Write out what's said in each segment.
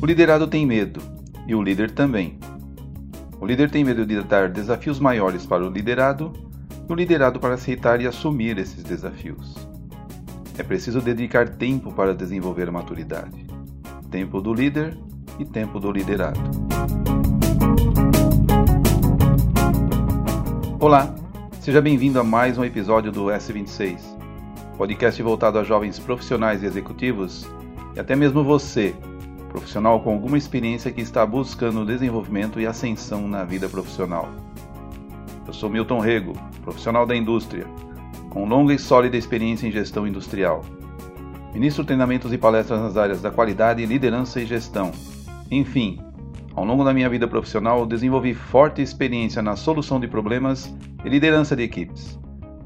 O liderado tem medo, e o líder também. O líder tem medo de dar desafios maiores para o liderado, e o liderado para aceitar e assumir esses desafios. É preciso dedicar tempo para desenvolver a maturidade. Tempo do líder e tempo do liderado. Olá, seja bem-vindo a mais um episódio do S26, podcast voltado a jovens profissionais e executivos e até mesmo você profissional com alguma experiência que está buscando desenvolvimento e ascensão na vida profissional. Eu sou Milton Rego, profissional da indústria, com longa e sólida experiência em gestão industrial. Ministro treinamentos e palestras nas áreas da qualidade, liderança e gestão. Enfim, ao longo da minha vida profissional, desenvolvi forte experiência na solução de problemas e liderança de equipes,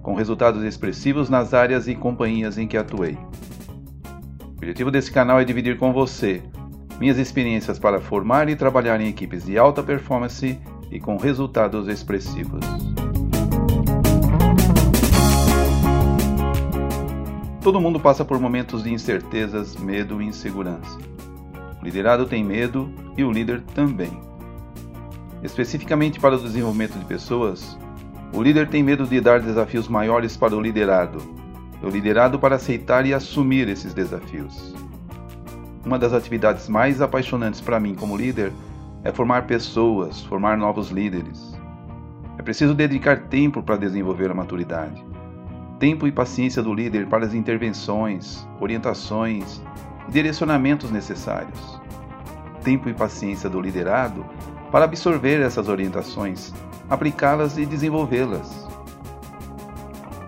com resultados expressivos nas áreas e companhias em que atuei. O objetivo desse canal é dividir com você minhas experiências para formar e trabalhar em equipes de alta performance e com resultados expressivos. Todo mundo passa por momentos de incertezas, medo e insegurança. O liderado tem medo e o líder também. Especificamente para o desenvolvimento de pessoas, o líder tem medo de dar desafios maiores para o liderado, o liderado para aceitar e assumir esses desafios. Uma das atividades mais apaixonantes para mim como líder é formar pessoas, formar novos líderes. É preciso dedicar tempo para desenvolver a maturidade. Tempo e paciência do líder para as intervenções, orientações e direcionamentos necessários. Tempo e paciência do liderado para absorver essas orientações, aplicá-las e desenvolvê-las.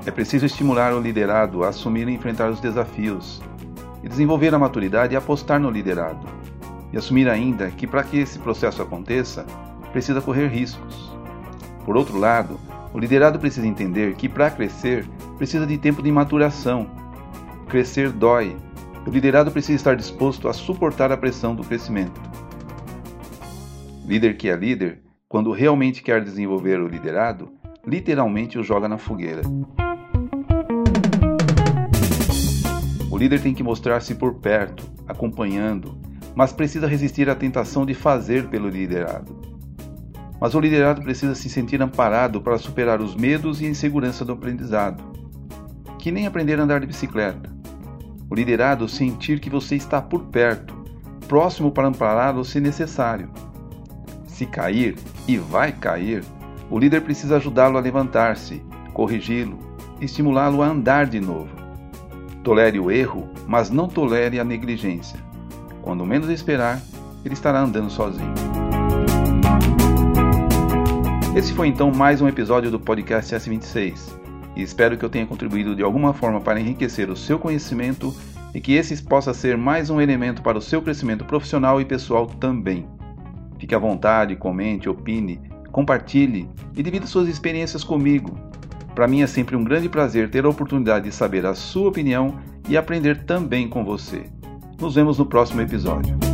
É preciso estimular o liderado a assumir e enfrentar os desafios, e desenvolver a maturidade e apostar no liderado. E assumir ainda que para que esse processo aconteça, precisa correr riscos. Por outro lado, o liderado precisa entender que para crescer precisa de tempo de maturação. Crescer dói. O liderado precisa estar disposto a suportar a pressão do crescimento. Líder que é líder, quando realmente quer desenvolver o liderado, literalmente o joga na fogueira. O líder tem que mostrar-se por perto, acompanhando, mas precisa resistir à tentação de fazer pelo liderado. Mas o liderado precisa se sentir amparado para superar os medos e a insegurança do aprendizado. Que nem aprender a andar de bicicleta. O liderado sentir que você está por perto, próximo para ampará-lo se necessário. Se cair, e vai cair, o líder precisa ajudá-lo a levantar-se, corrigi-lo, estimulá-lo a andar de novo. Tolere o erro, mas não tolere a negligência. Quando menos esperar, ele estará andando sozinho. Esse foi então mais um episódio do podcast S26 e espero que eu tenha contribuído de alguma forma para enriquecer o seu conhecimento e que esse possa ser mais um elemento para o seu crescimento profissional e pessoal também. Fique à vontade, comente, opine, compartilhe e divida suas experiências comigo. Para mim é sempre um grande prazer ter a oportunidade de saber a sua opinião e aprender também com você. Nos vemos no próximo episódio.